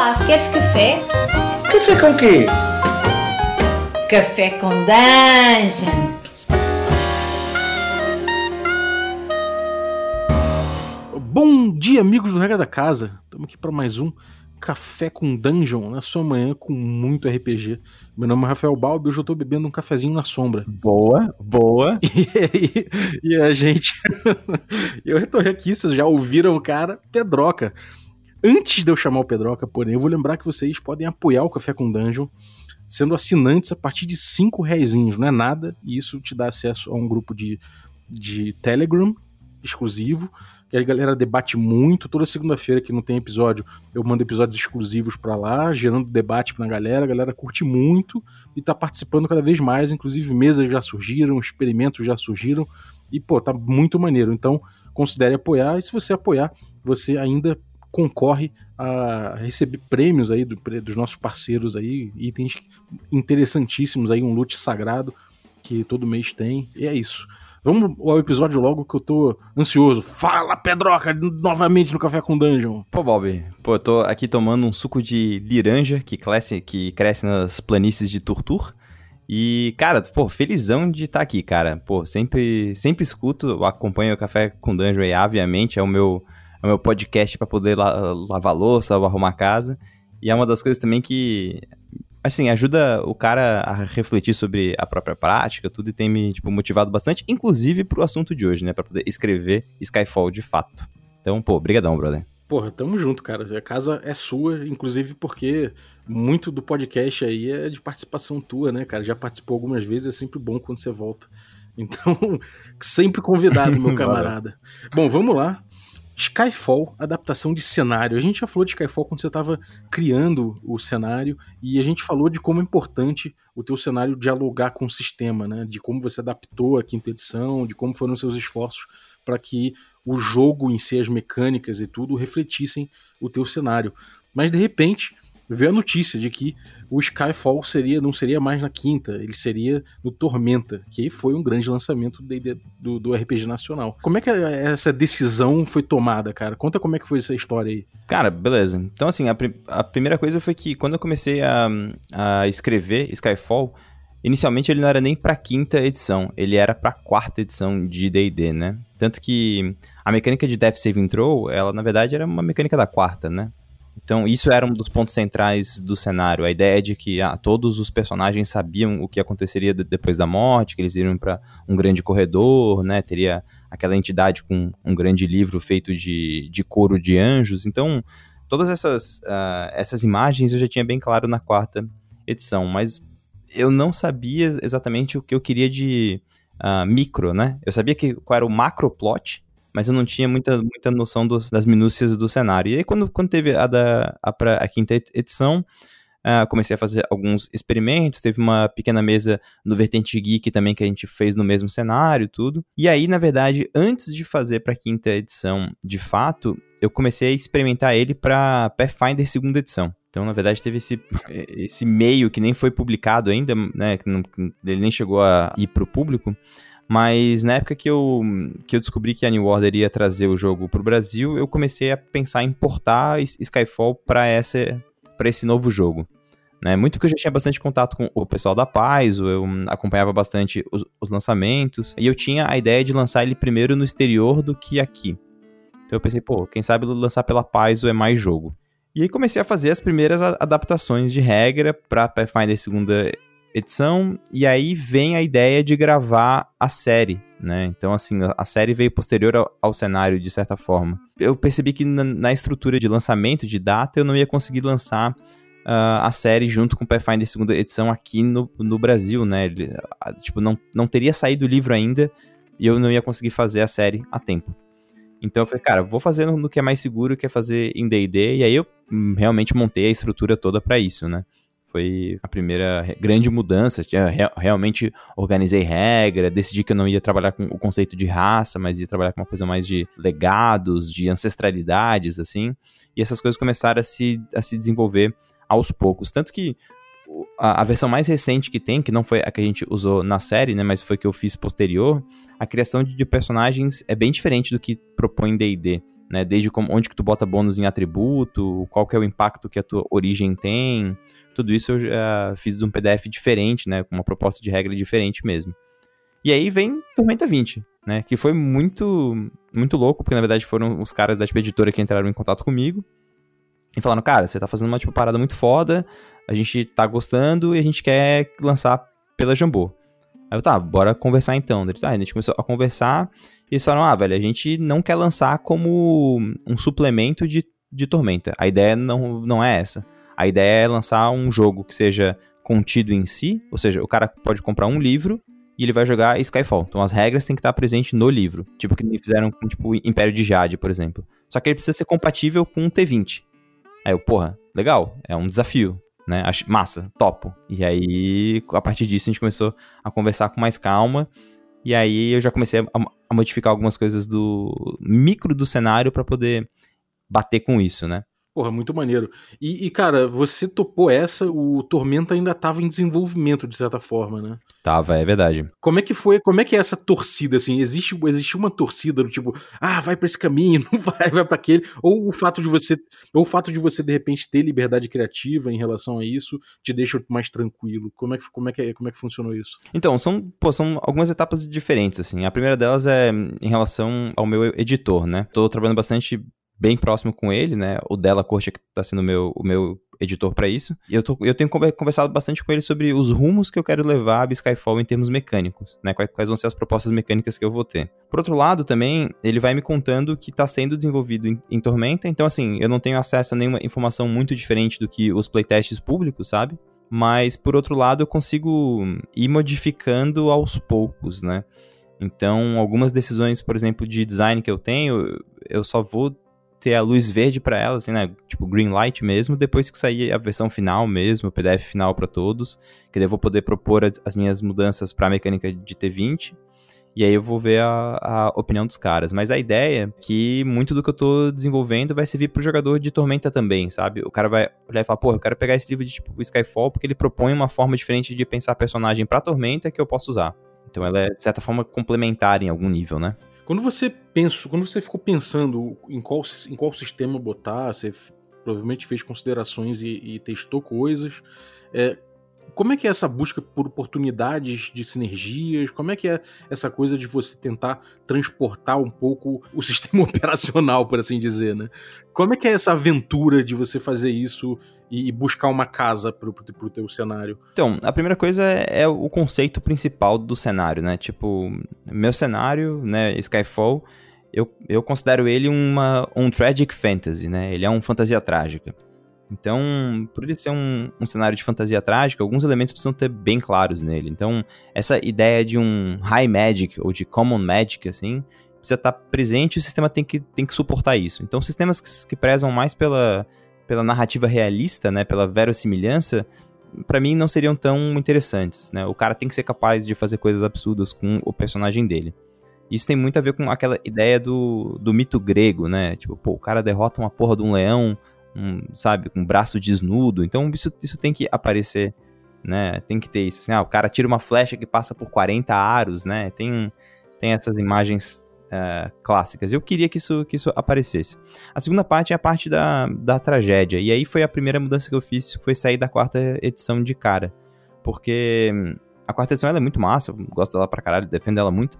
Olá, queres café? Café com quê? Café com dungeon. Bom dia, amigos do Regra da Casa. Estamos aqui para mais um Café com Dungeon na sua manhã com muito RPG. Meu nome é Rafael Balbi e hoje eu tô bebendo um cafezinho na sombra. Boa, boa. E, e, e a gente. eu retornei aqui, vocês já ouviram o cara, Pedroca. Antes de eu chamar o Pedroca, porém, eu vou lembrar que vocês podem apoiar o Café com Dungeon sendo assinantes a partir de 5 reais, não é nada, e isso te dá acesso a um grupo de, de Telegram exclusivo, que a galera debate muito. Toda segunda-feira que não tem episódio, eu mando episódios exclusivos para lá, gerando debate pra galera. A galera curte muito e tá participando cada vez mais. Inclusive, mesas já surgiram, experimentos já surgiram. E, pô, tá muito maneiro. Então, considere apoiar. E se você apoiar, você ainda concorre a receber prêmios aí do, dos nossos parceiros aí, itens interessantíssimos aí, um loot sagrado que todo mês tem. E é isso. Vamos ao episódio logo que eu tô ansioso. Fala, Pedroca, novamente no Café com Dungeon. Pô, Bob, pô, eu tô aqui tomando um suco de liranja que cresce, que cresce nas planícies de Turtur. E, cara, pô, felizão de estar tá aqui, cara. Pô, sempre, sempre escuto, acompanho o Café com Dungeon aí, obviamente, é o meu, é o meu podcast para poder la lavar louça ou arrumar casa. E é uma das coisas também que assim, ajuda o cara a refletir sobre a própria prática, tudo, e tem me, tipo, motivado bastante, inclusive pro assunto de hoje, né, pra poder escrever Skyfall de fato. Então, pô, brigadão, brother. Porra, tamo junto, cara. A casa é sua, inclusive porque muito do podcast aí é de participação tua, né, cara? Já participou algumas vezes, é sempre bom quando você volta. Então, sempre convidado, meu camarada. Bom, vamos lá. Skyfall, adaptação de cenário. A gente já falou de Skyfall quando você estava criando o cenário e a gente falou de como é importante o teu cenário dialogar com o sistema, né? De como você adaptou a quinta edição, de como foram seus esforços para que o jogo em si, as mecânicas e tudo refletissem o teu cenário. Mas de repente, veio a notícia de que o Skyfall seria não seria mais na quinta, ele seria no Tormenta, que foi um grande lançamento do, do RPG nacional. Como é que essa decisão foi tomada, cara? Conta como é que foi essa história aí. Cara, beleza. Então, assim, a, a primeira coisa foi que quando eu comecei a, a escrever Skyfall, inicialmente ele não era nem pra quinta edição, ele era pra quarta edição de D&D, né? Tanto que a mecânica de Death Saving Throw, ela na verdade era uma mecânica da quarta, né? Então, isso era um dos pontos centrais do cenário. A ideia de que ah, todos os personagens sabiam o que aconteceria depois da morte, que eles iriam para um grande corredor, né? Teria aquela entidade com um grande livro feito de, de couro de anjos. Então, todas essas, uh, essas imagens eu já tinha bem claro na quarta edição, mas eu não sabia exatamente o que eu queria de uh, micro, né? Eu sabia que, qual era o macro plot, mas eu não tinha muita, muita noção dos, das minúcias do cenário. E aí, quando, quando teve a, da, a, pra, a quinta edição, uh, comecei a fazer alguns experimentos, teve uma pequena mesa no Vertente Geek também que a gente fez no mesmo cenário tudo. E aí, na verdade, antes de fazer para a quinta edição, de fato, eu comecei a experimentar ele para Pathfinder segunda edição. Então, na verdade, teve esse, esse meio que nem foi publicado ainda, né? Ele nem chegou a ir para o público. Mas na época que eu, que eu descobri que a New Order ia trazer o jogo para o Brasil, eu comecei a pensar em importar Skyfall para esse novo jogo. Né? Muito porque eu já tinha bastante contato com o pessoal da Paizo, eu acompanhava bastante os, os, lançamentos, e eu tinha a ideia de lançar ele primeiro no exterior do que aqui. Então eu pensei, pô, quem sabe lançar pela Paizo é mais jogo. E aí comecei a fazer as primeiras adaptações de regra para Pathfinder segunda edição, e aí vem a ideia de gravar a série, né? Então, assim, a série veio posterior ao, ao cenário, de certa forma. Eu percebi que na, na, estrutura de lançamento, de data, eu não ia conseguir lançar uh, a série junto com Pathfinder segunda edição aqui no, no Brasil, né? Ele, tipo, não, não teria saído o livro ainda e eu não ia conseguir fazer a série a tempo. Então eu falei, cara, vou fazer no, no que é mais seguro, que é fazer em D&D, e aí eu hum, realmente montei a estrutura toda para isso, né? Foi a primeira grande mudança. Realmente organizei regra, decidi que eu não ia trabalhar com o conceito de raça, mas ia trabalhar com uma coisa mais de legados, de ancestralidades, assim. E essas coisas começaram a se, a se desenvolver aos poucos. Tanto que a, a, versão mais recente que tem, que não foi a que a gente usou na série, né, mas foi que eu fiz posterior, a criação de, de personagens é bem diferente do que propõe D&D. Né? Desde como, onde que tu bota bônus em atributo, qual que é o impacto que a tua origem tem, tudo isso eu já fiz um PDF diferente, né? Com uma proposta de regra diferente mesmo. E aí vem Tormenta 20, né? Que foi muito, muito louco, porque na verdade foram os caras da tipo, editora que entraram em contato comigo e falaram, cara, você tá fazendo uma tipo, parada muito foda, a gente tá gostando e a gente quer lançar pela Jambô. Aí eu, tá, bora conversar então. Tá, a gente começou a conversar e eles falaram, ah, velho, a gente não quer lançar como um suplemento de, de Tormenta. A ideia não, não é essa. A ideia é lançar um jogo que seja contido em si, ou seja, o cara pode comprar um livro e ele vai jogar Skyfall. Então as regras têm que estar presentes no livro. Tipo que fizeram com tipo, Império de Jade, por exemplo. Só que ele precisa ser compatível com um T20. Aí eu, porra, legal, é um desafio né? Acho massa, topo. E aí, a partir disso, a gente começou a conversar com mais calma. E aí eu já comecei a, a modificar algumas coisas do micro do cenário para poder bater com isso, né? Porra, muito maneiro. E, e, cara, você topou essa, o Tormenta ainda tava em desenvolvimento, de certa forma, né? Tava, é verdade. Como é que foi, como é que é essa torcida, assim? Existe, existe uma torcida do tipo, ah, vai para esse caminho, não vai, vai para aquele. Ou o fato de você, ou o fato de você, de repente, ter liberdade criativa em relação a isso, te deixa mais tranquilo. Como é que, como é que, como é que funcionou isso? Então, são, pô, são algumas etapas diferentes, assim. A primeira delas é em relação ao meu editor, né? Tô trabalhando bastante bem próximo com ele, né? O Della Corte que tá sendo meu, o meu editor para isso. E eu, tô, eu tenho conversado bastante com ele sobre os rumos que eu quero levar a Skyfall em termos mecânicos, né? Quais, quais, vão ser as propostas mecânicas que eu vou ter. Por outro lado, também, ele vai me contando que tá sendo desenvolvido em, em Tormenta, então assim, eu não tenho acesso a nenhuma informação muito diferente do que os playtests públicos, sabe? Mas, por outro lado, eu consigo ir modificando aos poucos, né? Então, algumas decisões, por exemplo, de design que eu tenho, eu só vou ter a luz verde para ela, assim, né? Tipo, green light mesmo, depois que sair a versão final mesmo, o PDF final para todos, que daí eu vou poder propor as minhas mudanças para a mecânica de T20. E aí eu vou ver a, a, opinião dos caras. Mas a ideia é que muito do que eu tô desenvolvendo vai servir pro jogador de Tormenta também, sabe? O cara vai olhar e falar, pô, eu quero pegar esse livro de tipo Skyfall porque ele propõe uma forma diferente de pensar personagem pra Tormenta que eu posso usar. Então ela é, de certa forma, complementar em algum nível, né? Quando você pensou, quando você ficou pensando em qual, em qual sistema botar, você provavelmente fez considerações e, e testou coisas. É, como é que é essa busca por oportunidades de sinergias? Como é que é essa coisa de você tentar transportar um pouco o sistema operacional, por assim dizer, né? Como é que é essa aventura de você fazer isso e buscar uma casa pro, pro, pro teu cenário? Então, a primeira coisa é, é o conceito principal do cenário, né? Tipo, meu cenário, né, Skyfall, eu, eu considero ele uma, um tragic fantasy, né? Ele é um fantasia trágica. Então, por ele ser um, um, cenário de fantasia trágica, alguns elementos precisam ter bem claros nele. Então, essa ideia de um high magic ou de common magic, assim, precisa estar presente e o sistema tem que, tem que suportar isso. Então, sistemas que, que prezam mais pela, pela narrativa realista, né, pela verossimilhança, para mim não seriam tão interessantes, né? O cara tem que ser capaz de fazer coisas absurdas com o personagem dele. Isso tem muito a ver com aquela ideia do, do mito grego, né? Tipo, pô, o cara derrota uma porra de um leão um, sabe, com um braço desnudo. Então isso, isso tem que aparecer, né? Tem que ter isso. Assim, ah, o cara tira uma flecha que passa por 40 aros, né? Tem, tem essas imagens uh, clássicas. Eu queria que isso, que isso aparecesse. A segunda parte é a parte da, da tragédia. E aí foi a primeira mudança que eu fiz, foi sair da quarta edição de cara. Porque hum, a quarta edição é muito massa, gosto dela pra caralho, defendo ela muito.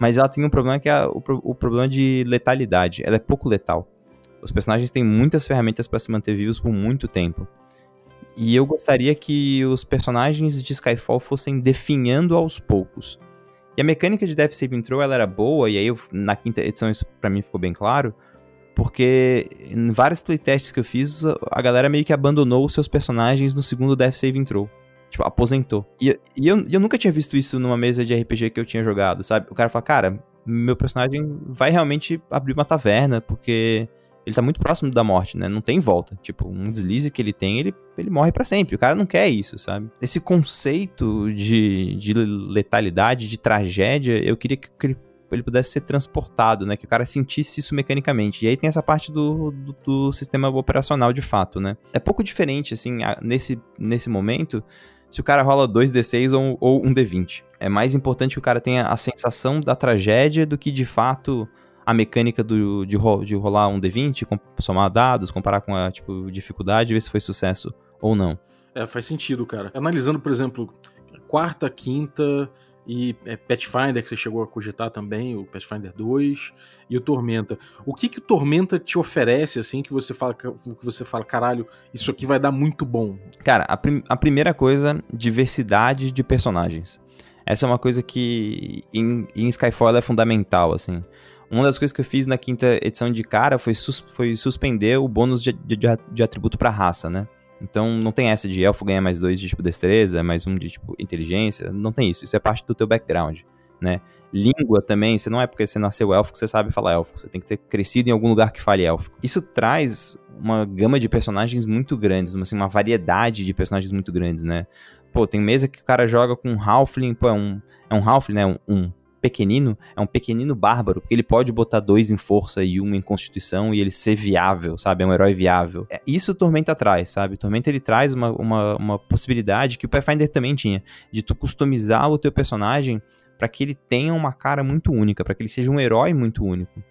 Mas ela tem um problema que é o, o problema de letalidade. Ela é pouco letal. Os personagens têm muitas ferramentas para se manter vivos por muito tempo. E eu gostaria que os personagens de Skyfall fossem definhando aos poucos. E a mecânica de Death Saving Throw ela era boa, e aí eu, na quinta edição isso pra mim ficou bem claro, porque em vários playtests que eu fiz, a galera meio que abandonou os seus personagens no segundo Death Saving Throw. Tipo, aposentou. E, e eu, eu nunca tinha visto isso numa mesa de RPG que eu tinha jogado, sabe? O cara fala, cara, meu personagem vai realmente abrir uma taverna, porque ele tá muito próximo da morte, né? Não tem volta. Tipo, um deslize que ele tem, ele, ele morre para sempre. O cara não quer isso, sabe? Esse conceito de, de letalidade, de tragédia, eu queria que ele, ele pudesse ser transportado, né? Que o cara sentisse isso mecanicamente. E aí tem essa parte do, do, do sistema operacional de fato, né? É pouco diferente, assim, nesse, nesse momento, se o cara rola 2d6 ou, ou um d20. É mais importante que o cara tenha a sensação da tragédia do que de fato a mecânica do, de, ro de rolar um D20, somar dados, comparar com a tipo, dificuldade, ver se foi sucesso ou não. É, faz sentido, cara. Analisando, por exemplo, quarta, quinta e é, Pathfinder, que você chegou a cogitar também, o Pathfinder 2, e o Tormenta. O que que o Tormenta te oferece, assim, que você fala, que você fala caralho, isso aqui vai dar muito bom? Cara, a, prim a primeira coisa, diversidade de personagens. Essa é uma coisa que em, em Skyfall é fundamental, assim. Uma das coisas que eu fiz na quinta edição de cara foi, sus foi suspender o bônus de, de, de atributo pra raça, né? Então não tem essa de elfo ganha mais dois de tipo destreza, mais um de tipo inteligência. Não tem isso. Isso é parte do teu background, né? Língua também, você não é porque você nasceu elfo que você sabe falar elfo. Você tem que ter crescido em algum lugar que fale elfo. Isso traz uma gama de personagens muito grandes, assim, uma variedade de personagens muito grandes, né? Pô, tem mesa que o cara joga com um Halfling, pô, é um, é um Halfling, né? Um, um pequenino, é um pequenino bárbaro, porque ele pode botar dois em força e um em constituição e ele ser viável, sabe? É um herói viável. É, isso o Tormenta traz, sabe? O Tormenta ele traz uma, uma, uma possibilidade que o Pathfinder também tinha, de tu customizar o teu personagem para que ele tenha uma cara muito única, para que ele seja um herói muito único.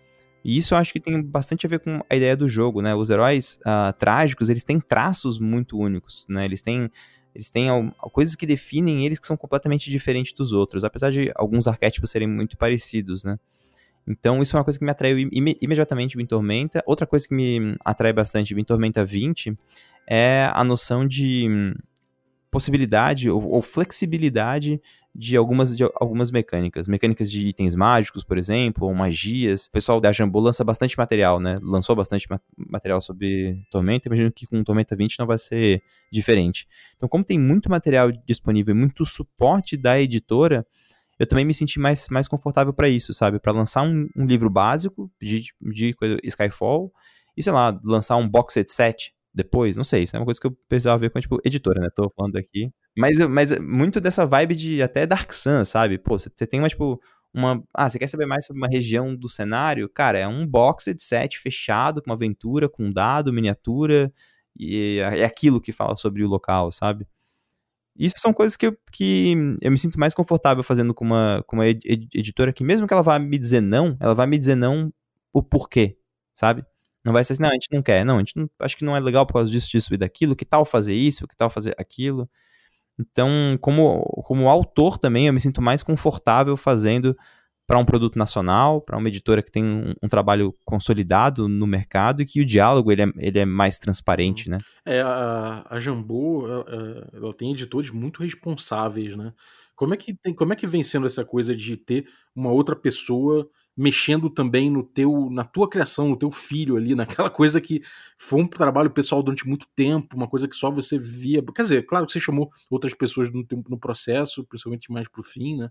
E isso eu acho que tem bastante a ver com a ideia do jogo, né? Os heróis uh, trágicos, eles têm traços muito únicos, né? Eles têm eles têm coisas que definem eles que são completamente diferentes dos outros, apesar de alguns arquétipos serem muito parecidos, né? Então, isso é uma coisa que me atraiu im imediatamente em Tormenta. Outra coisa que me atrai bastante em Tormenta 20 é a noção de possibilidade ou, ou flexibilidade de algumas, de algumas mecânicas. Mecânicas de itens mágicos, por exemplo, ou magias. O pessoal da Jambô lança bastante material, né? Lançou bastante ma material sobre Tormenta. Imagino que com Tormenta 20 não vai ser diferente. Então, como tem muito material disponível e muito suporte da editora, eu também me senti mais, mais confortável para isso, sabe? Para lançar um, um, livro básico de, de Skyfall e, sei lá, lançar um box set set depois, não sei, isso é uma coisa que eu precisava ver com, tipo, editora, né? Tô falando aqui. Mas, mas muito dessa vibe de até Dark Sun, sabe? Pô, você tem uma, tipo, uma. Ah, você quer saber mais sobre uma região do cenário? Cara, é um boxed set fechado, com uma aventura, com dado, miniatura, e é aquilo que fala sobre o local, sabe? Isso são coisas que eu, que eu me sinto mais confortável fazendo com uma, com uma editora que, mesmo que ela vá me dizer não, ela vai me dizer não o porquê, sabe? Não vai ser assim, não, a gente não quer. Não, a gente não, acho que não é legal por causa disso, disso e daquilo. Que tal fazer isso? Que tal fazer aquilo? Então, como, como autor também, eu me sinto mais confortável fazendo para um produto nacional, para uma editora que tem um, um, trabalho consolidado no mercado e que o diálogo ele é, ele é mais transparente, né? É, a, a Jambu, ela, ela tem editores muito responsáveis, né? Como é, que tem, como é que vem sendo essa coisa de ter uma outra pessoa mexendo também no teu, na tua criação, no teu filho ali, naquela coisa que foi um trabalho pessoal durante muito tempo, uma coisa que só você via. Quer dizer, claro que você chamou outras pessoas no, no processo, principalmente mais pro fim, né?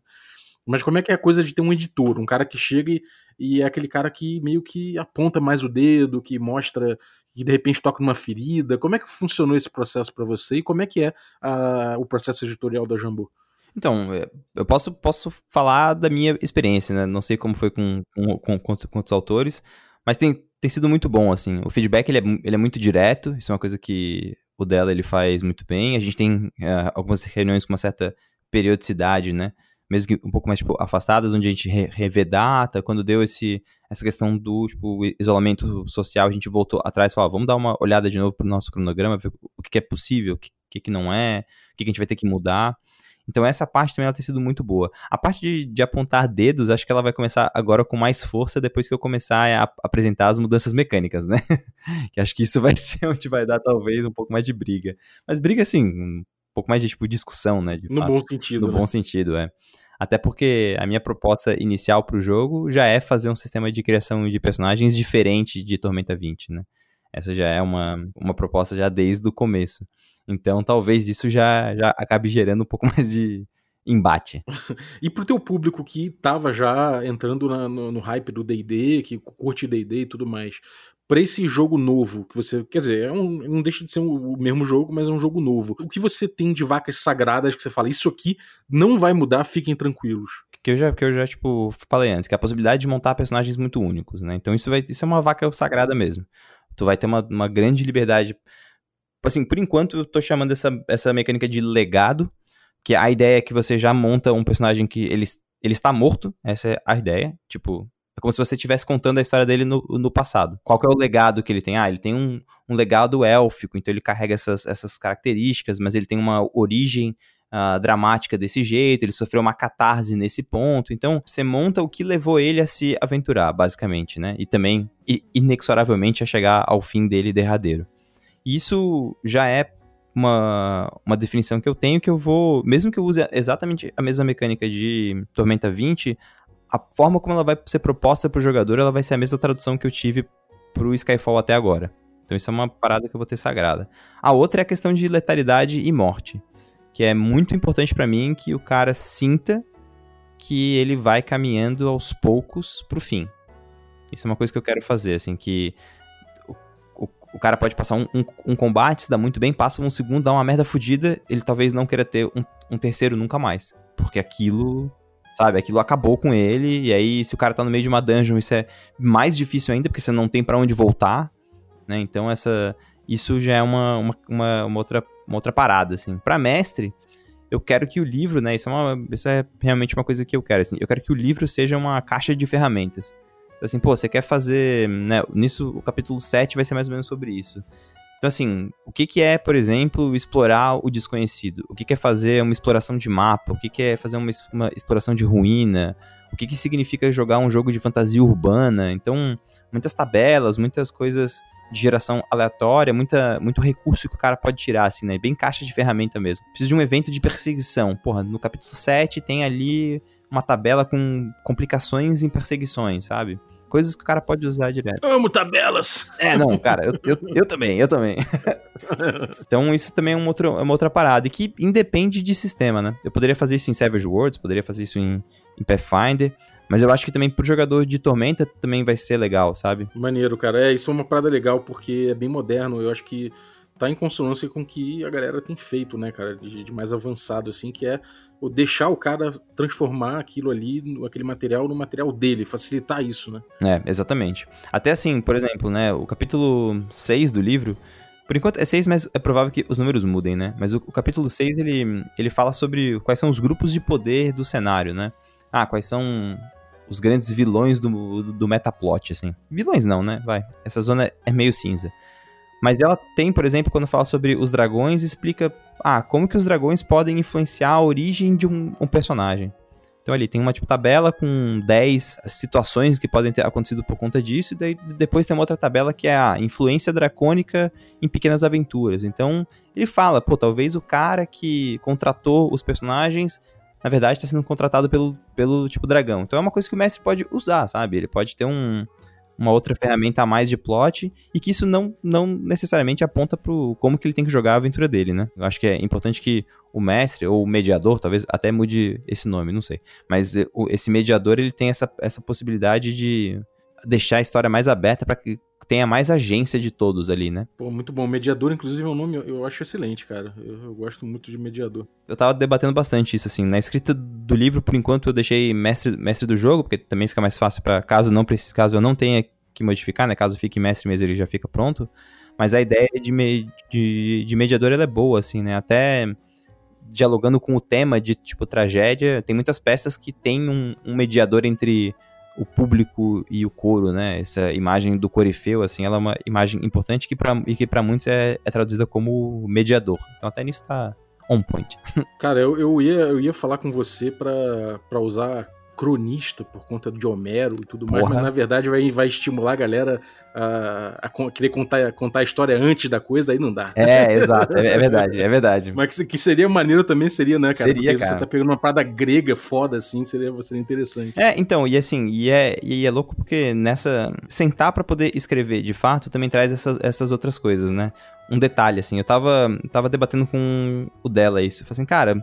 Mas como é que é a coisa de ter um editor, um cara que chega e, e é aquele cara que meio que aponta mais o dedo, que mostra, que de repente toca numa ferida. Como é que funcionou esse processo para você e como é que é a, o processo editorial da Jambu? Então, é, eu posso, posso falar da minha experiência, né? Não sei como foi com, com, com, com outros autores, mas tem, tem sido muito bom, assim. O feedback, ele é, ele é muito direto, isso é uma coisa que o dela, ele faz muito bem. A gente tem é, algumas reuniões com uma certa periodicidade, né? Mesmo que um pouco mais, tipo, afastadas, onde a gente re revê data. Quando deu esse, essa questão do, tipo, isolamento social, a gente voltou atrás e falou, vamos dar uma olhada de novo pro nosso cronograma, ver o que é possível, o que, que não é, o que a gente vai ter que mudar. Então essa parte também ela tem sido muito boa. A parte de, de, apontar dedos, acho que ela vai começar agora com mais força depois que eu começar a, apresentar as mudanças mecânicas, né? que acho que isso vai ser onde vai dar talvez um pouco mais de briga. Mas briga assim, um pouco mais de tipo discussão, né? no fato. bom sentido. No né? bom sentido, é. Até porque a minha proposta inicial para o jogo já é fazer um sistema de criação de personagens diferente de Tormenta 20, né? Essa já é uma, uma proposta já desde o começo. Então talvez isso já, já acabe gerando um pouco mais de embate. e pro teu público que tava já entrando na, no, no, hype do D&D, que curte D&D e tudo mais, para esse jogo novo que você, quer dizer, é um, não deixa de ser um, o mesmo jogo, mas é um jogo novo. O que você tem de vacas sagradas que você fala, isso aqui não vai mudar, fiquem tranquilos. Que eu já, que eu já tipo falei antes, que é a possibilidade de montar personagens muito únicos, né? Então isso vai, isso é uma vaca sagrada mesmo. Tu vai ter uma, uma grande liberdade assim, por enquanto eu tô chamando essa, essa mecânica de legado, que a ideia é que você já monta um personagem que ele, ele está morto, essa é a ideia, tipo, É como se você estivesse contando a história dele no, no passado. Qual que é o legado que ele tem? Ah, ele tem um, um legado élfico, então ele carrega essas, essas características, mas ele tem uma origem uh, dramática desse jeito, ele sofreu uma catarse nesse ponto. Então, você monta o que levou ele a se aventurar, basicamente, né? E também, inexoravelmente, a chegar ao fim dele derradeiro. Isso já é uma, uma definição que eu tenho que eu vou, mesmo que eu use exatamente a mesma mecânica de Tormenta 20, a forma como ela vai ser proposta para o jogador, ela vai ser a mesma tradução que eu tive para o Skyfall até agora. Então isso é uma parada que eu vou ter sagrada. A outra é a questão de letalidade e morte, que é muito importante para mim que o cara sinta que ele vai caminhando aos poucos pro fim. Isso é uma coisa que eu quero fazer, assim, que o cara pode passar um, um, um, combate, se dá muito bem, passa um segundo, dá uma merda fodida, ele talvez não queira ter um, um, terceiro nunca mais. Porque aquilo, sabe, aquilo acabou com ele, e aí se o cara tá no meio de uma dungeon, isso é mais difícil ainda, porque você não tem para onde voltar, né? Então essa, isso já é uma, uma, uma, uma, outra, uma outra parada, assim. Pra mestre, eu quero que o livro, né, isso é, uma, isso é realmente uma coisa que eu quero, assim, eu quero que o livro seja uma caixa de ferramentas assim, pô, você quer fazer, né, nisso o capítulo 7 vai ser mais ou menos sobre isso. Então, assim, o que, que é, por exemplo, explorar o desconhecido? O que, que é fazer uma exploração de mapa? O que, que é fazer uma, uma exploração de ruína? O que, que significa jogar um jogo de fantasia urbana? Então, muitas tabelas, muitas coisas de geração aleatória, muita, muito recurso que o cara pode tirar, assim, né? Bem caixa de ferramenta mesmo. Preciso de um evento de perseguição. Porra, no capítulo 7 tem ali uma tabela com complicações em perseguições, sabe? Coisas que o cara pode usar direto. Amo tabelas! É, não, cara, eu, eu, eu também, eu também. então isso também é uma, outra, é uma outra parada, e que independe de sistema, né? Eu poderia fazer isso em Savage Worlds, poderia fazer isso em, em Pathfinder, mas eu acho que também pro jogador de Tormenta também vai ser legal, sabe? Maneiro, cara. É, isso é uma parada legal, porque é bem moderno, eu acho que tá em consonância com o que a galera tem feito, né, cara, de, de, mais avançado, assim, que é o deixar o cara transformar aquilo ali, aquele material, no material dele, facilitar isso, né? É, exatamente. Até assim, por exemplo, né, o capítulo 6 do livro, por enquanto é 6, mas é provável que os números mudem, né? Mas o, o capítulo 6, ele, ele fala sobre quais são os grupos de poder do cenário, né? Ah, quais são os grandes vilões do, do, do metaplot, assim. Vilões não, né? Vai. Essa zona é meio cinza. Mas ela tem, por exemplo, quando fala sobre os dragões, explica ah, como que os dragões podem influenciar a origem de um, um personagem. Então ali tem uma tipo tabela com 10 situações que podem ter acontecido por conta disso, e daí depois tem uma outra tabela que é a influência dracônica em pequenas aventuras. Então ele fala, pô, talvez o cara que contratou os personagens, na verdade está sendo contratado pelo, pelo tipo dragão. Então é uma coisa que o mestre pode usar, sabe? Ele pode ter um, uma outra ferramenta a mais de plot e que isso não, não necessariamente aponta pro como que ele tem que jogar a aventura dele, né? Eu acho que é importante que o mestre ou o mediador, talvez até mude esse nome, não sei, mas esse mediador ele tem essa, essa possibilidade de deixar a história mais aberta para que tenha mais agência de todos ali, né? Pô, muito bom. Mediador, inclusive, é um nome eu acho excelente, cara. Eu, eu, gosto muito de mediador. Eu tava debatendo bastante isso, assim. Na escrita do livro, por enquanto, eu deixei mestre, mestre do jogo, porque também fica mais fácil para caso não precise, caso eu não tenha que modificar, né? Caso fique mestre mesmo, ele já fica pronto. Mas a ideia de, me, de, de mediador é boa, assim, né? Até dialogando com o tema de, tipo, tragédia, tem muitas peças que tem um, um mediador entre o público e o coro, né? Essa imagem do corifeu, assim, ela é uma imagem importante que pra, e que para muitos é, é, traduzida como mediador. Então até nisso tá on point. Cara, eu, eu, ia, eu ia falar com você para usar cronista por conta de Homero e tudo mais, Porra. mas na verdade vai, vai estimular a galera a, a, querer contar, contar a história antes da coisa, aí não dá. É, exato, é, é verdade, é verdade. Mas que, que, seria maneiro também seria, né, cara? Seria, Porque cara. você tá pegando uma parada grega foda assim, seria, seria interessante. É, então, e assim, e é, e é louco porque nessa. Sentar para poder escrever de fato também traz essas, essas outras coisas, né? Um detalhe, assim, eu tava, tava debatendo com o dela isso. Eu falei assim, cara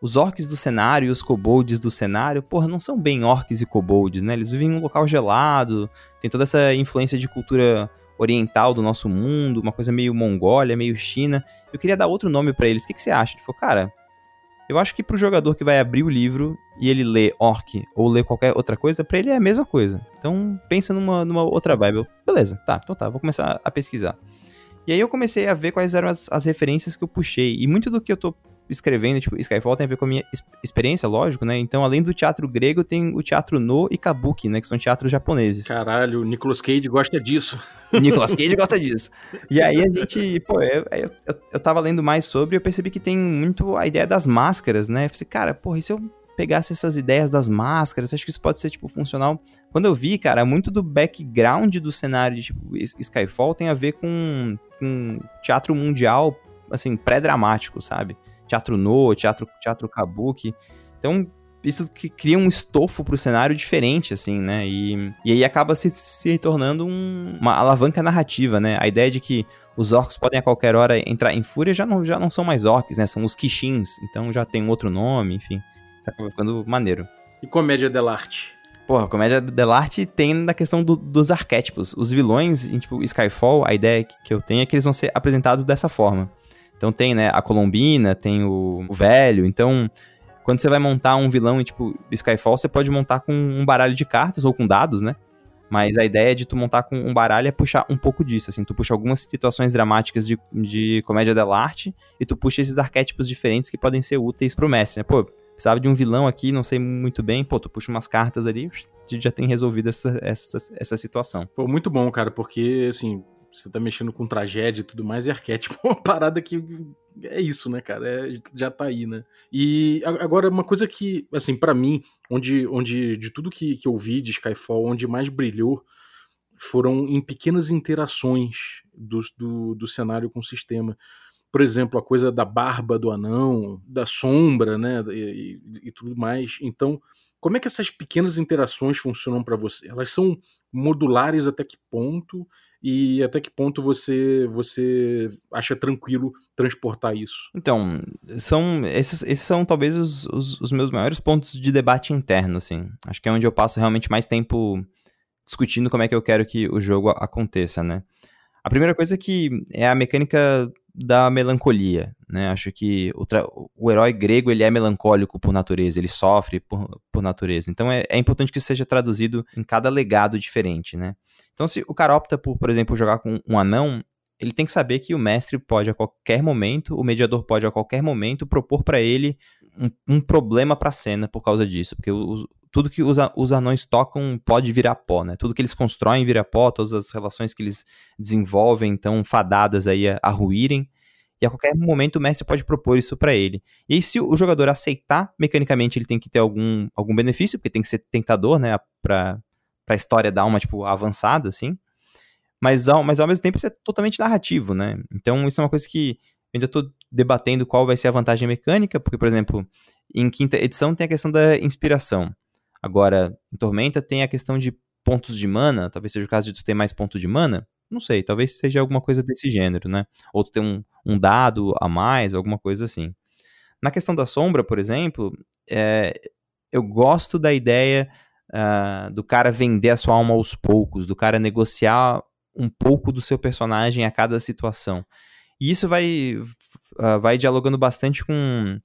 os orcs do cenário e os kobolds do cenário, porra, não são bem orcs e kobolds, né? Eles vivem em um local gelado, tem toda essa influência de cultura oriental do nosso mundo, uma coisa meio Mongólia, meio China. Eu queria dar outro nome para eles. O que, que você acha? Ele falou, cara, eu acho que pro jogador que vai abrir o livro e ele lê orc ou lê qualquer outra coisa, para ele é a mesma coisa. Então pensa numa, numa outra vibe. Beleza, tá, então tá, vou começar a pesquisar. E aí eu comecei a ver quais eram as, as referências que eu puxei. E muito do que eu tô escrevendo, tipo, Skyfall tem a ver com a minha experiência, lógico, né? Então, além do teatro grego, tem o teatro no e kabuki, né? Que são teatros japoneses. Caralho, o Nicolas Cage gosta disso. Nicolas Cage gosta disso. E aí a gente, pô, eu, eu, eu tava lendo mais sobre e eu percebi que tem muito a ideia das máscaras, né? Eu falei, cara, porra, e se eu pegasse essas ideias das máscaras, acho que isso pode ser, tipo, funcional. Quando eu vi, cara, muito do background do cenário de, tipo, Skyfall tem a ver com, com teatro mundial, assim, pré-dramático, sabe? Teatro no, teatro, teatro kabuki. Então, isso que cria um estofo pro cenário diferente, assim, né? E, e aí acaba se, se tornando um, uma alavanca narrativa, né? A ideia de que os orcs podem a qualquer hora entrar em fúria já não, já não são mais orcs, né? São os Kishins, então já tem outro nome, enfim. Tá ficando maneiro. E comédia dell'arte? Porra, comédia dell'arte tem na questão do, dos arquétipos. Os vilões, em, tipo, Skyfall, a ideia que eu tenho é que eles vão ser apresentados dessa forma. Então tem, né, a Colombina, tem o, o velho, então quando você vai montar um vilão tipo, Skyfall, você pode montar com um baralho de cartas ou com dados, né? Mas a ideia de tu montar com um baralho é puxar um pouco disso, assim. Tu puxa algumas situações dramáticas de, de comédia dell'arte e tu puxa esses arquétipos diferentes que podem ser úteis pro mestre, né? Pô, precisava de um vilão aqui, não sei muito bem, pô, tu puxa umas cartas ali, a gente já tem resolvido essa, essa, essa situação. Pô, muito bom, cara, porque, assim, você tá mexendo com tragédia e tudo mais, e arquétipo é uma parada que é isso, né, cara? É, já tá aí, né? E agora, uma coisa que, assim, para mim, onde, onde de tudo que, que eu vi de Skyfall, onde mais brilhou foram em pequenas interações do, do, do cenário com o sistema por exemplo, a coisa da barba do anão, da sombra, né, e, e, e tudo mais. Então, como é que essas pequenas interações funcionam para você? Elas são modulares até que ponto? E até que ponto você você acha tranquilo transportar isso? Então, são esses, esses são talvez os, os, os meus maiores pontos de debate interno, assim. Acho que é onde eu passo realmente mais tempo discutindo como é que eu quero que o jogo aconteça, né? A primeira coisa que é a mecânica da melancolia, né? Acho que o, o, herói grego ele é melancólico por natureza, ele sofre por, por natureza. Então é, é, importante que isso seja traduzido em cada legado diferente, né? Então se o cara opta por, por exemplo, jogar com um anão, ele tem que saber que o mestre pode a qualquer momento, o mediador pode a qualquer momento propor para ele um, um problema para a cena por causa disso, porque o, tudo que os, os anões tocam pode virar pó, né? Tudo que eles constroem vira pó, todas as relações que eles desenvolvem estão fadadas aí a, a ruírem. E a qualquer momento o mestre pode propor isso para ele. E aí, se o jogador aceitar, mecanicamente ele tem que ter algum, algum benefício, porque tem que ser tentador, né? Pra, pra história dar uma, tipo, avançada, assim. Mas ao, mas ao mesmo tempo isso é totalmente narrativo, né? Então isso é uma coisa que eu ainda tô debatendo qual vai ser a vantagem mecânica, porque, por exemplo, em quinta edição tem a questão da inspiração. Agora, em Tormenta tem a questão de pontos de mana, talvez seja o caso de tu ter mais ponto de mana. Não sei, talvez seja alguma coisa desse gênero, né? Ou tu ter um, um dado a mais, alguma coisa assim. Na questão da sombra, por exemplo, é, eu gosto da ideia uh, do cara vender a sua alma aos poucos, do cara negociar um pouco do seu personagem a cada situação. E isso vai, uh, vai dialogando bastante com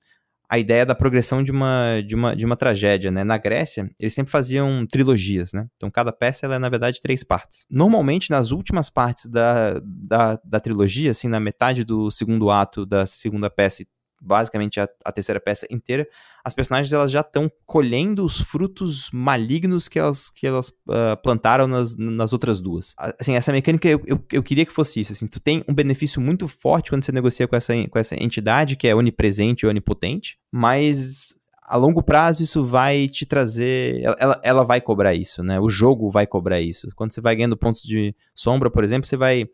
a ideia da progressão de uma, de uma, de uma tragédia, né? Na Grécia, eles sempre faziam trilogias, né? Então, cada peça, ela é, na verdade, três partes. Normalmente, nas últimas partes da, da, da trilogia, assim, na metade do segundo ato da segunda peça basicamente a, a, terceira peça inteira, as personagens elas já estão colhendo os frutos malignos que elas, que elas uh, plantaram nas, nas outras duas. Assim, essa mecânica eu, eu, eu, queria que fosse isso. Assim, tu tem um benefício muito forte quando você negocia com essa, com essa entidade que é onipresente e onipotente, mas a longo prazo isso vai te trazer. Ela, ela vai cobrar isso, né? O jogo vai cobrar isso. Quando você vai ganhando pontos de sombra, por exemplo, você vai.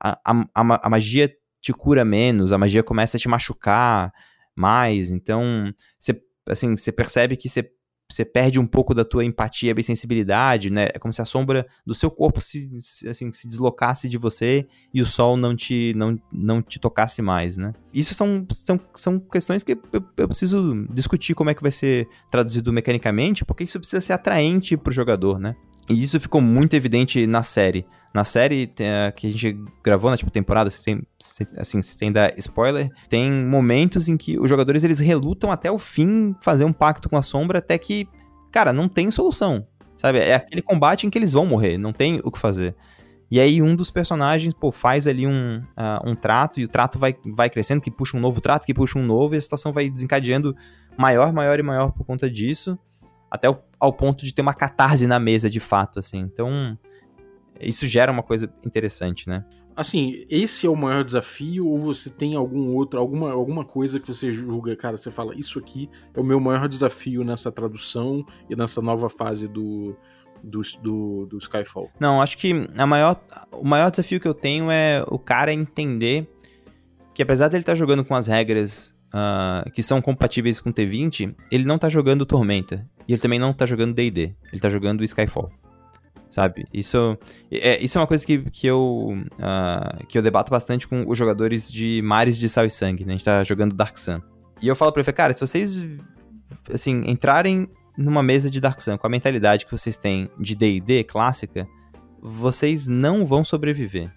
A, a, a magia te cura menos, a magia começa a te machucar mais, então você assim, você percebe que você você perde um pouco da tua empatia e sensibilidade, né? É como se a sombra do seu corpo se, assim, se deslocasse de você e o sol não te, não, não te tocasse mais, né? Isso são, são, são questões que eu, eu preciso discutir como é que vai ser traduzido mecanicamente, porque isso precisa ser atraente pro jogador, né? E isso ficou muito evidente na série. Na série que a gente gravou na tipo, temporada, sem, assim, sem dar spoiler, tem momentos em que os jogadores eles relutam até o fim fazer um pacto com a sombra, até que, cara, não tem solução. Sabe? É aquele combate em que eles vão morrer, não tem o que fazer. E aí um dos personagens, pô, faz ali um, uh, um trato e o trato vai, vai crescendo, que puxa um novo trato, que puxa um novo, e a situação vai desencadeando maior, maior e maior por conta disso, até o, ao ponto de ter uma catarse na mesa de fato, assim. Então, isso gera uma coisa interessante, né? Assim, esse é o maior desafio ou você tem algum outro, alguma, alguma coisa que você julga, cara, você fala, isso aqui é o meu maior desafio nessa tradução e nessa nova fase do, do, do, do Skyfall? Não, acho que a maior, o maior desafio que eu tenho é o cara entender que apesar dele estar tá jogando com as regras uh, que são compatíveis com T20, ele não está jogando Tormenta. E ele também não está jogando D&D. Ele está jogando Skyfall sabe? Isso é, isso é uma coisa que, que, eu, uh, que eu debato bastante com os jogadores de Mares de Sal e Sangue, né? A gente tá jogando Dark Sun. E eu falo pra ele, cara, se vocês, assim, entrarem numa mesa de Dark Sun com a mentalidade que vocês têm de D&D clássica, vocês não vão sobreviver.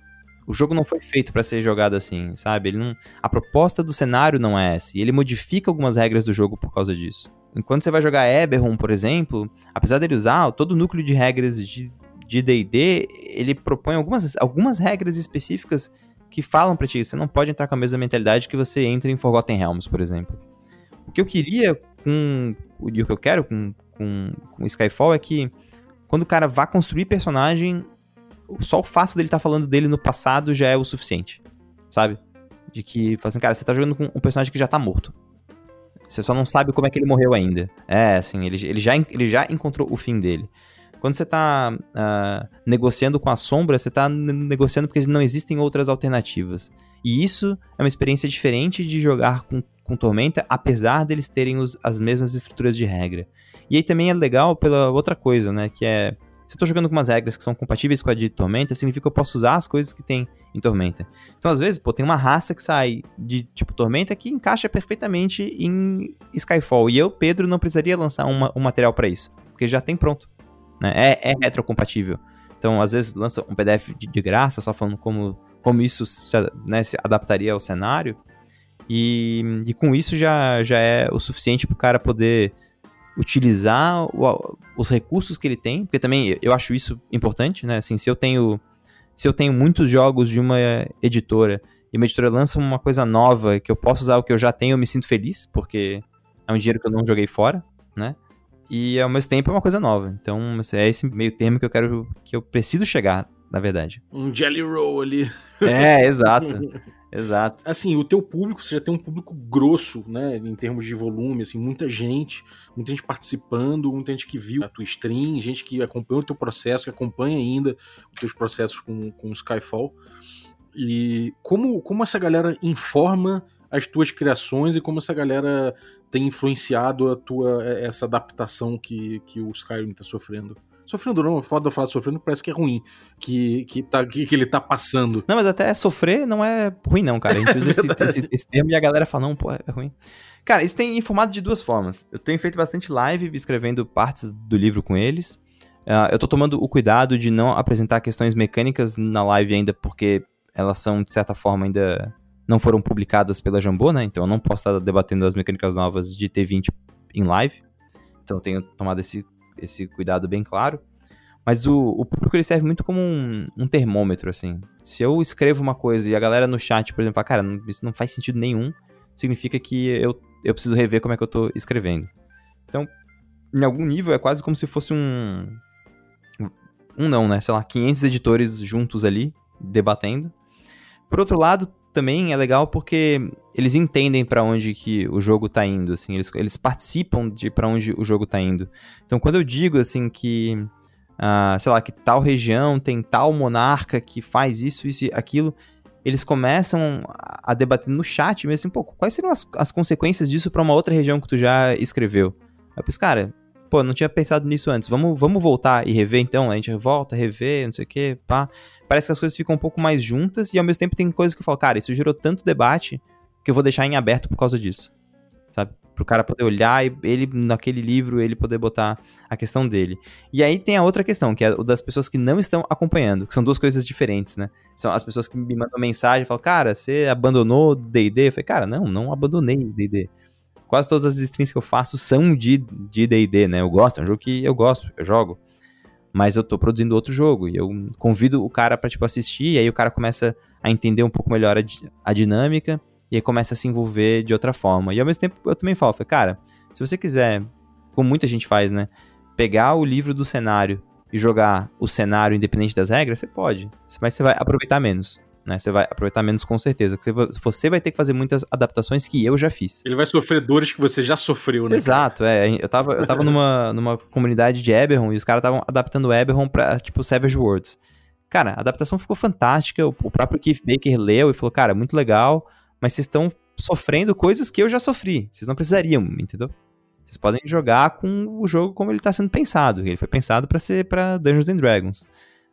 O jogo não foi feito para ser jogado assim, sabe? Ele não, a proposta do cenário não é essa. E ele modifica algumas regras do jogo por causa disso. Enquanto você vai jogar Eberron, por exemplo, apesar dele usar todo o núcleo de regras de de D&D, ele propõe algumas, algumas regras específicas que falam para ti, você não pode entrar com a mesma mentalidade que você entra em Forgotten Realms, por exemplo. O que eu queria com e o que eu quero com, com, com Skyfall é que quando o cara vá construir personagem, só o fato dele estar tá falando dele no passado já é o suficiente, sabe? De que, assim, cara, você tá jogando com um personagem que já tá morto. Você só não sabe como é que ele morreu ainda. É, assim, ele, ele, já, ele já encontrou o fim dele. Quando você está uh, ah, negociando com a sombra, você está negociando porque não existem outras alternativas. E isso é uma experiência diferente de jogar com, com Tormenta, apesar deles terem os, as mesmas estruturas de regra. E aí também é legal pela outra coisa, né? Que é. Se eu tô jogando com umas regras que são compatíveis com a de Tormenta, significa que eu posso usar as coisas que tem em Tormenta. Então, às vezes, pô, tem uma raça que sai de tipo Tormenta que encaixa perfeitamente em Skyfall. E eu, Pedro, não precisaria lançar uma, um material para isso, porque já tem pronto. Né? É, é retrocompatível. Então, às vezes, lança um PDF de, de graça, só falando como, como isso se, né, se adaptaria ao cenário. E, e, com isso já, já é o suficiente para o cara poder utilizar o, os recursos que ele tem, porque também eu acho isso importante, né? Assim, se eu tenho se eu tenho muitos jogos de uma editora e uma editora lança uma coisa nova que eu posso usar o que eu já tenho, eu me sinto feliz, porque é um dinheiro que eu não joguei fora, né? E ao mesmo tempo é uma coisa nova. Então é esse meio termo que eu quero, que eu preciso chegar, na verdade. Um jelly roll ali. É, exato. Exato. Assim, o teu público, você já tem um público grosso, né, em termos de volume, assim, muita gente, muita gente participando, muita gente que viu a tua stream, gente que acompanha o teu processo, que acompanha ainda os teus processos com, com o Skyfall. E como, como essa galera informa as tuas criações e como essa galera tem influenciado a tua é, essa adaptação que, que o Skyrim tá sofrendo. Sofrendo não, foda falar sofrendo, parece que é ruim que, que, tá, que, que, ele tá passando. Não, mas até sofrer não é ruim não, cara. A gente usa é esse, esse, esse, termo e a galera fala, não, pô, é ruim. Cara, isso tem informado de duas formas. Eu tenho feito bastante live escrevendo partes do livro com eles. Uh, eu tô tomando o cuidado de não apresentar questões mecânicas na live ainda, porque elas são, de certa forma, ainda não foram publicadas pela Jambô, né? Então eu não posso estar debatendo as mecânicas novas de T20 em live. Então eu tenho tomado esse, esse cuidado bem claro. Mas o, o público ele serve muito como um, um, termômetro, assim. Se eu escrevo uma coisa e a galera no chat, por exemplo, fala, cara, não, isso não faz sentido nenhum, significa que eu, eu preciso rever como é que eu tô escrevendo. Então, em algum nível, é quase como se fosse um. Um não, né? Sei lá, 500 editores juntos ali, debatendo. Por outro lado, também é legal porque eles entendem para onde que o jogo tá indo, assim, eles, eles participam de para onde o jogo tá indo. Então, quando eu digo assim que uh, sei lá, que tal região tem tal monarca que faz isso, isso e aquilo, eles começam a debater no chat mesmo assim, pô, quais seriam as, as consequências disso para uma outra região que tu já escreveu? Eu penso, cara, pô, não tinha pensado nisso antes, vamos, vamos voltar e rever então? A gente volta, rever, não sei o que, pá parece que as coisas ficam um pouco mais juntas e ao mesmo tempo tem coisas que eu falo, cara, isso gerou tanto debate que eu vou deixar em aberto por causa disso. Sabe? Pro cara poder olhar e ele, naquele livro, ele poder botar a questão dele. E aí tem a outra questão, que é o das pessoas que não estão acompanhando, que são duas coisas diferentes, né? São as pessoas que me mandam mensagem e falam, cara, você abandonou D&D? Eu falei, cara, não, não abandonei D&D. Quase todas as streams que eu faço são de D&D, né? Eu gosto, é um jogo que eu gosto, eu jogo. mas eu tô produzindo outro jogo. E eu convido o cara pra, tipo, assistir, e aí o cara começa a entender um pouco melhor a, a dinâmica, e aí começa a se envolver de outra forma. E ao mesmo tempo eu também falo, cara, se você quiser, como muita gente faz, né? Pegar o livro do cenário e jogar o cenário independente das regras, você pode. Mas você vai aproveitar menos. Né? Você vai aproveitar menos com certeza. Você vai ter que fazer muitas adaptações que eu já fiz. Ele vai sofrer dores que você já sofreu, né? Exato, é. Eu tava, eu tava numa, numa comunidade de Eberron e os caras estavam adaptando o Eberron pra, tipo, Savage Worlds. Cara, a adaptação ficou fantástica. O, o próprio Keith Baker leu e falou, cara, muito legal, mas vocês estão sofrendo coisas que eu já sofri. Vocês não precisariam, entendeu? Vocês podem jogar com o jogo como ele está sendo pensado. Ele foi pensado para ser para Dungeons and Dragons.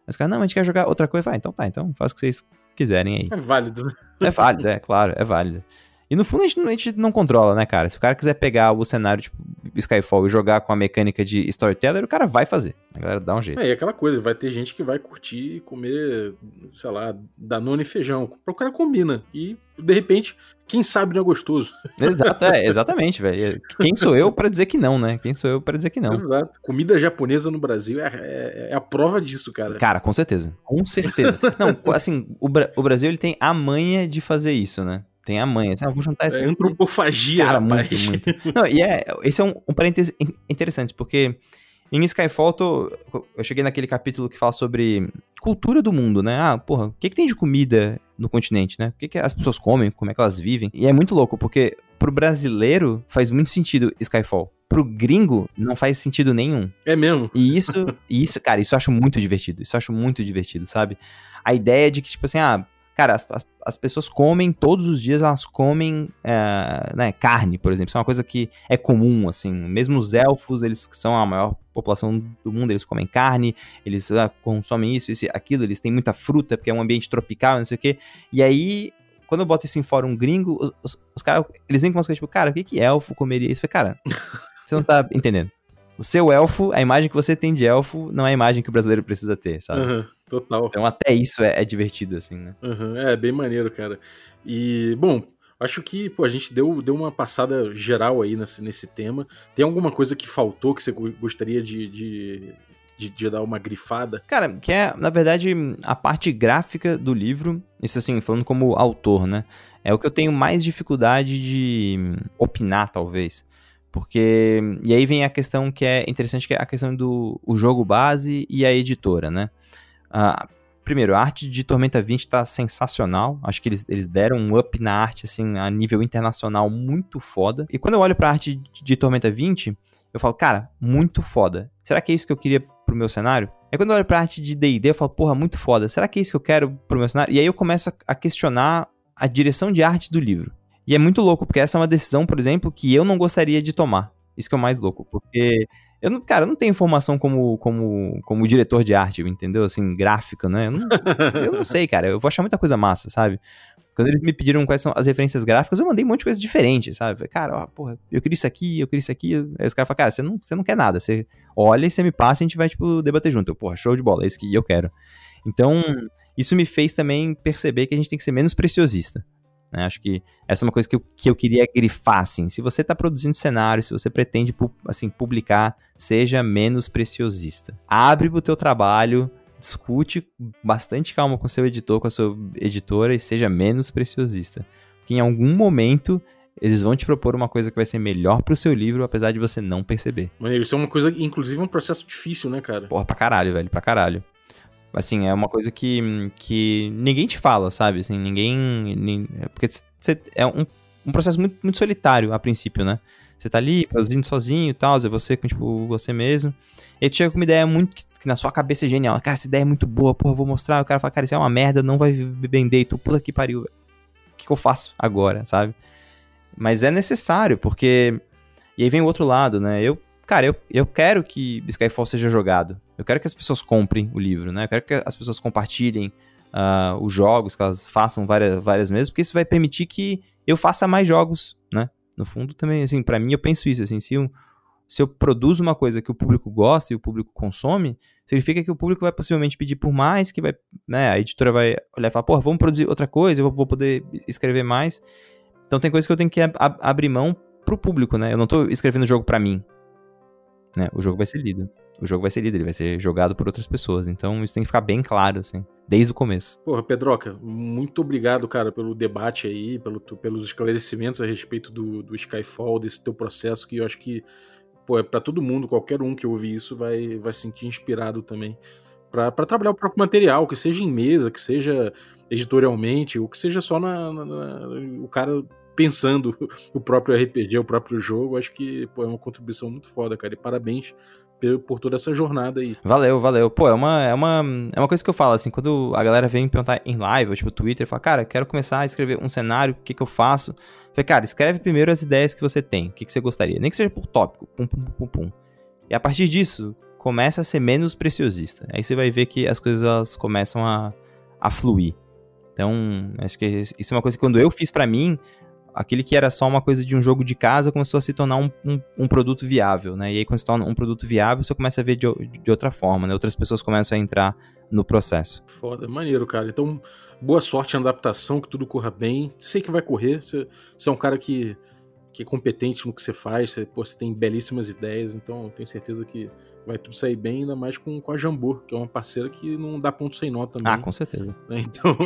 Mas, cara, não, a gente quer jogar outra coisa. Vai, então tá, então faz o que vocês quiserem aí. É válido. É válido, é, claro, é válido. E no fundo a gente, a gente, não controla, né, cara? Se o cara quiser pegar o cenário tipo Skyfall e jogar com a mecânica de storyteller, o cara vai fazer. A galera dá um jeito. É, e aquela coisa, vai ter gente que vai curtir comer, sei lá, danone e feijão. O cara combina. E, de repente, quem sabe não é gostoso. Exato, é, exatamente, velho. Quem sou eu para dizer que não, né? Quem sou eu para dizer que não? Exato. Comida japonesa no Brasil é, é, é, a prova disso, cara. Cara, com certeza. Com certeza. não, assim, o, o Brasil ele tem a manha de fazer isso, né? Tem a manha. Assim, ah, vou juntar essa. É antropofagia, Cara, rapaz. muito, muito. Não, e é, esse é um, um parêntese interessante, porque em Skyfall, tô, eu cheguei naquele capítulo que fala sobre cultura do mundo, né? Ah, porra, o que, que tem de comida no continente, né? O que, que as pessoas comem, como é que elas vivem. E é muito louco, porque pro brasileiro faz muito sentido Skyfall. Pro gringo, não faz sentido nenhum. É mesmo? E isso, e isso, cara, isso eu acho muito divertido. Isso eu acho muito divertido, sabe? A ideia de que, tipo assim, ah, Cara, as, as, as, pessoas comem, todos os dias elas comem é, né, carne, por exemplo. Isso é uma coisa que é comum, assim. Mesmo os elfos, eles são a maior população do mundo, eles comem carne, eles ah, consomem isso, isso, aquilo, eles têm muita fruta, porque é um ambiente tropical, não sei o quê. E aí, quando eu boto isso em fórum gringo, os, os, os caras, eles vêm com umas coisas tipo, cara, o que que elfo comeria isso? Eu falei, cara, você não tá entendendo. O seu elfo, a imagem que você tem de elfo, não é a imagem que o brasileiro precisa ter, sabe? Uhum, total. Então até isso é, é divertido, assim, né? Uhum, é, bem maneiro, cara. E, bom, acho que pô, a gente deu, deu uma passada geral aí nesse, nesse tema. Tem alguma coisa que faltou que você gostaria de, de, de, de, dar uma grifada? Cara, que é, na verdade, a parte gráfica do livro, isso assim, falando como autor, né? É o que eu tenho mais dificuldade de opinar, talvez. Porque. E aí vem a questão que é interessante, que é a questão do o jogo base e a editora, né? Ah, primeiro, a arte de Tormenta 20 tá sensacional. Acho que eles, eles deram um up na arte, assim, a nível internacional muito foda. E quando eu olho pra arte de, de Tormenta 20, eu falo, cara, muito foda. Será que é isso que eu queria pro meu cenário? Aí quando eu olho pra arte de D&D, eu falo, porra, muito foda. Será que é isso que eu quero pro meu cenário? E aí eu começo a questionar a direção de arte do livro. E é muito louco, porque essa é uma decisão, por exemplo, que eu não gostaria de tomar. Isso que é o mais louco, porque eu não, cara, eu não tenho informação como, como, como diretor de arte, entendeu? Assim, gráfico, né? Eu não, eu não sei, cara. Eu vou achar muita coisa massa, sabe? Quando eles me pediram quais são as referências gráficas, eu mandei um monte de coisa diferente, sabe? Cara, ó, porra, eu queria isso aqui, eu queria isso aqui. Aí os caras falam, cara, você não, você não quer nada. Você olha e você me passa e a gente vai, tipo, debater junto. Eu, porra, show de bola, é isso que eu quero. Então, isso me fez também perceber que a gente tem que ser menos preciosista. Né? Acho que essa é uma coisa que eu, que eu queria grifar, assim. Se você está produzindo cenário, se você pretende assim, publicar, seja menos preciosista. Abre o teu trabalho, discute bastante calma com seu editor, com a sua editora e seja menos preciosista. Porque em algum momento eles vão te propor uma coisa que vai ser melhor pro seu livro, apesar de você não perceber. Maneiro, isso é uma coisa, inclusive, um processo difícil, né, cara? Porra, pra caralho, velho, pra caralho. Assim, é uma coisa que, que ninguém te fala, sabe? Assim, ninguém. ninguém porque é um, um processo muito, muito solitário a princípio, né? Você tá ali produzindo sozinho e tal, é você com, tipo, você mesmo. E aí tu chega com uma ideia muito que, que, na sua cabeça é genial. Cara, essa ideia é muito boa, porra, vou mostrar. O cara fala, cara, isso é uma merda, não vai vender. E tu, pula que pariu. O que, que eu faço agora, sabe? Mas é necessário, porque. E aí vem o outro lado, né? Eu, cara, eu, eu quero que Skyfall seja jogado. Eu quero que as pessoas comprem o livro, né? Eu quero que as pessoas compartilhem uh, os jogos, que elas façam várias, várias vezes, porque isso vai permitir que eu faça mais jogos, né? No fundo, também, assim, para mim, eu penso isso, assim, se, um, se eu produzo uma coisa que o público gosta e o público consome, significa que o público vai possivelmente pedir por mais, que vai, né, a editora vai olhar e falar, pô, vamos produzir outra coisa, eu vou poder escrever mais. Então tem coisas que eu tenho que ab abrir mão pro público, né? Eu não tô escrevendo o jogo para mim, né? O jogo vai ser lido. O jogo vai ser lido, ele vai ser jogado por outras pessoas. Então isso tem que ficar bem claro, assim, desde o começo. Porra, Pedroca, muito obrigado, cara, pelo debate aí, pelo, pelos esclarecimentos a respeito do, do Skyfall, desse teu processo, que eu acho que, pô, é pra todo mundo, qualquer um que ouvir isso vai, vai se sentir inspirado também. para trabalhar o próprio material, que seja em mesa, que seja editorialmente, ou que seja só na, na, na o cara pensando o próprio RPG, o próprio jogo, acho que pô, é uma contribuição muito foda, cara. E parabéns por toda essa jornada aí. Valeu, valeu. Pô, é uma, é uma, é uma coisa que eu falo, assim, quando a galera vem me perguntar em live, ou tipo, Twitter, fala, cara, quero começar a escrever um cenário, o que que eu faço? Falei, cara, escreve primeiro as ideias que você tem, o que que você gostaria, nem que seja por tópico, pum, pum, pum, pum. E a partir disso, começa a ser menos preciosista. Aí você vai ver que as coisas começam a, a fluir. Então, acho que isso é uma coisa que quando eu fiz para mim, aquele que era só uma coisa de um jogo de casa começou a se tornar um, um, um, produto viável, né? E aí, quando se torna um produto viável, você começa a ver de, de outra forma, né? Outras pessoas começam a entrar no processo. Foda, maneiro, cara. Então, boa sorte na adaptação, que tudo corra bem. Sei que vai correr. Você, você é um cara que, que é competente no que você faz, você, pô, você tem belíssimas ideias, então tenho certeza que vai tudo sair bem, ainda mais com, com a Jambô, que é uma parceira que não dá ponto sem nota também. Ah, com certeza. Então,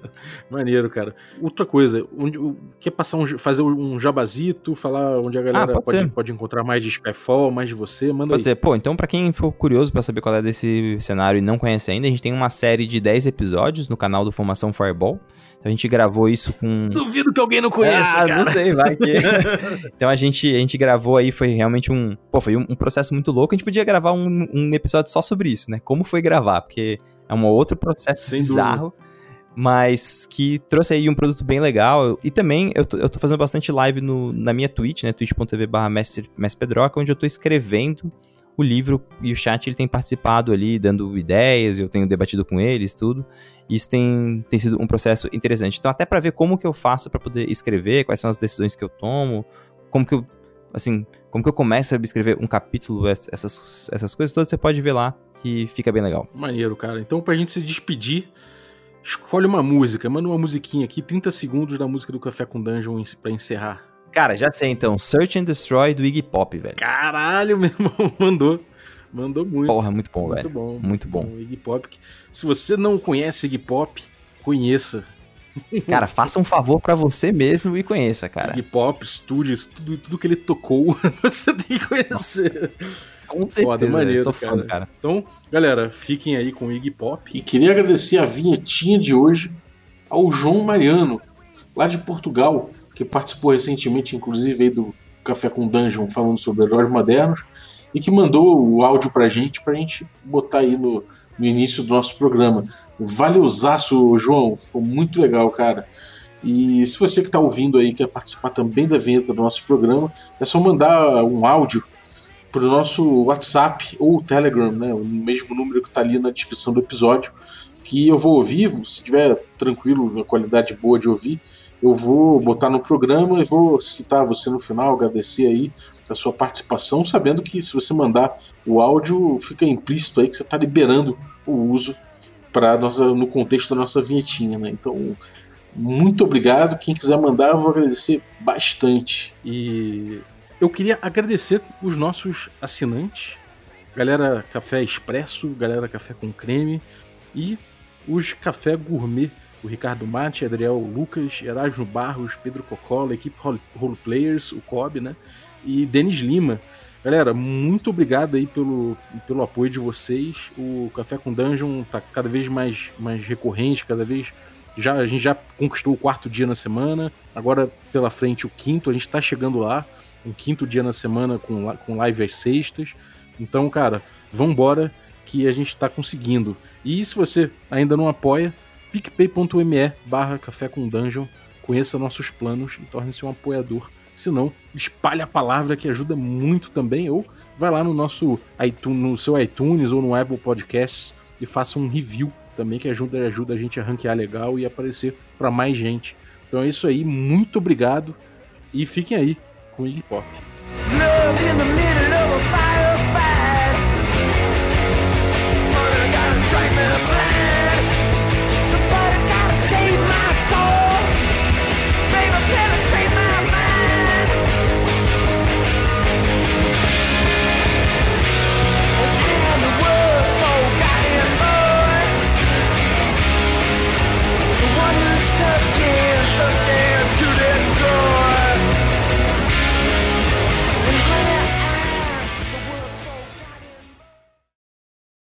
maneiro, cara. Outra coisa, onde, quer passar um, fazer um jabazito, falar onde a ah, galera ah, pode, pode, pode, encontrar mais de Skyfall, mais de você, manda Pode aí. ser. Pô, então pra quem for curioso para saber qual é desse cenário e não conhece ainda, a gente tem uma série de 10 episódios no canal do Formação Fireball. Então a gente gravou isso com... Duvido que alguém não conheça, ah, cara. não sei, vai que... então a gente, a gente gravou aí, foi realmente um... Pô, foi um, um processo muito louco. A gente podia gravar um, um episódio só sobre isso, né? Como foi gravar, porque é um outro processo Sem bizarro. Dúvida. Mas que trouxe aí um produto bem legal. E também eu tô, eu tô fazendo bastante live no, na minha Twitch, né? twitch.tv barra Pedroca, onde eu tô escrevendo o livro e o chat ele tem participado ali, dando ideias, eu tenho debatido com eles, tudo. Isso tem, tem sido um processo interessante. Então, até para ver como que eu faço para poder escrever, quais são as decisões que eu tomo, como que eu assim, como que eu começo a escrever um capítulo, essas, essas coisas todas, você pode ver lá, que fica bem legal. Maneiro, cara. Então, pra gente se despedir, escolhe uma música, manda uma musiquinha aqui, 30 segundos da música do Café com Dungeon pra encerrar. Cara, já sei então, Search and Destroy do Iggy Pop, velho. Caralho, meu irmão, mandou. Mandou muito. Porra, muito bom, velho. Muito bom. Muito bom. bom. Iggy Pop. Se você não conhece Iggy Pop, conheça. Cara, faça um favor para você mesmo e conheça, cara. Hip Hop, Studios, tudo, tudo que ele tocou, você tem que conhecer. Com certeza, foda, maneiro, sou cara. Fã, cara. Então, galera, fiquem aí com o Iggy Pop. E queria agradecer a vinhetinha de hoje ao João Mariano, lá de Portugal, que participou recentemente, inclusive, do Café com Dungeon, falando sobre heróis modernos, e que mandou o áudio pra gente, pra gente botar aí no, no início do nosso programa. Valeuzaço, João, ficou muito legal, cara. E se você que está ouvindo aí quer participar também da vinheta do nosso programa, é só mandar um áudio para o nosso WhatsApp ou Telegram, né, o mesmo número que está ali na descrição do episódio, que eu vou ouvir, se tiver tranquilo, a qualidade boa de ouvir, eu vou botar no programa e vou citar você no final, agradecer aí a sua participação, sabendo que se você mandar o áudio, fica implícito aí que você está liberando o uso para no contexto da nossa vinhetinha, né? Então, muito obrigado. Quem quiser mandar, eu vou agradecer bastante. E eu queria agradecer os nossos assinantes, galera Café Expresso, galera Café com Creme e os Café Gourmet o Ricardo Mate, Adriel Lucas, Erasmo Barros, Pedro Cocola, equipe Role Players, o Cobb, né? E Denis Lima. Galera, muito obrigado aí pelo, pelo apoio de vocês. O Café com Dungeon tá cada vez mais, mais recorrente, cada vez. Já, a gente já conquistou o quarto dia na semana, agora pela frente o quinto, a gente tá chegando lá, um quinto dia na semana com, com live às sextas. Então, cara, vambora que a gente tá conseguindo. E se você ainda não apoia, picpay.me barra café com dungeon, conheça nossos planos e torne-se um apoiador. Se não, espalhe a palavra que ajuda muito também, ou vai lá no nosso iTunes, no seu iTunes ou no Apple Podcasts e faça um review também que ajuda, ajuda a gente a ranquear legal e aparecer para mais gente. Então é isso aí, muito obrigado e fiquem aí com o Iggy Pop. Love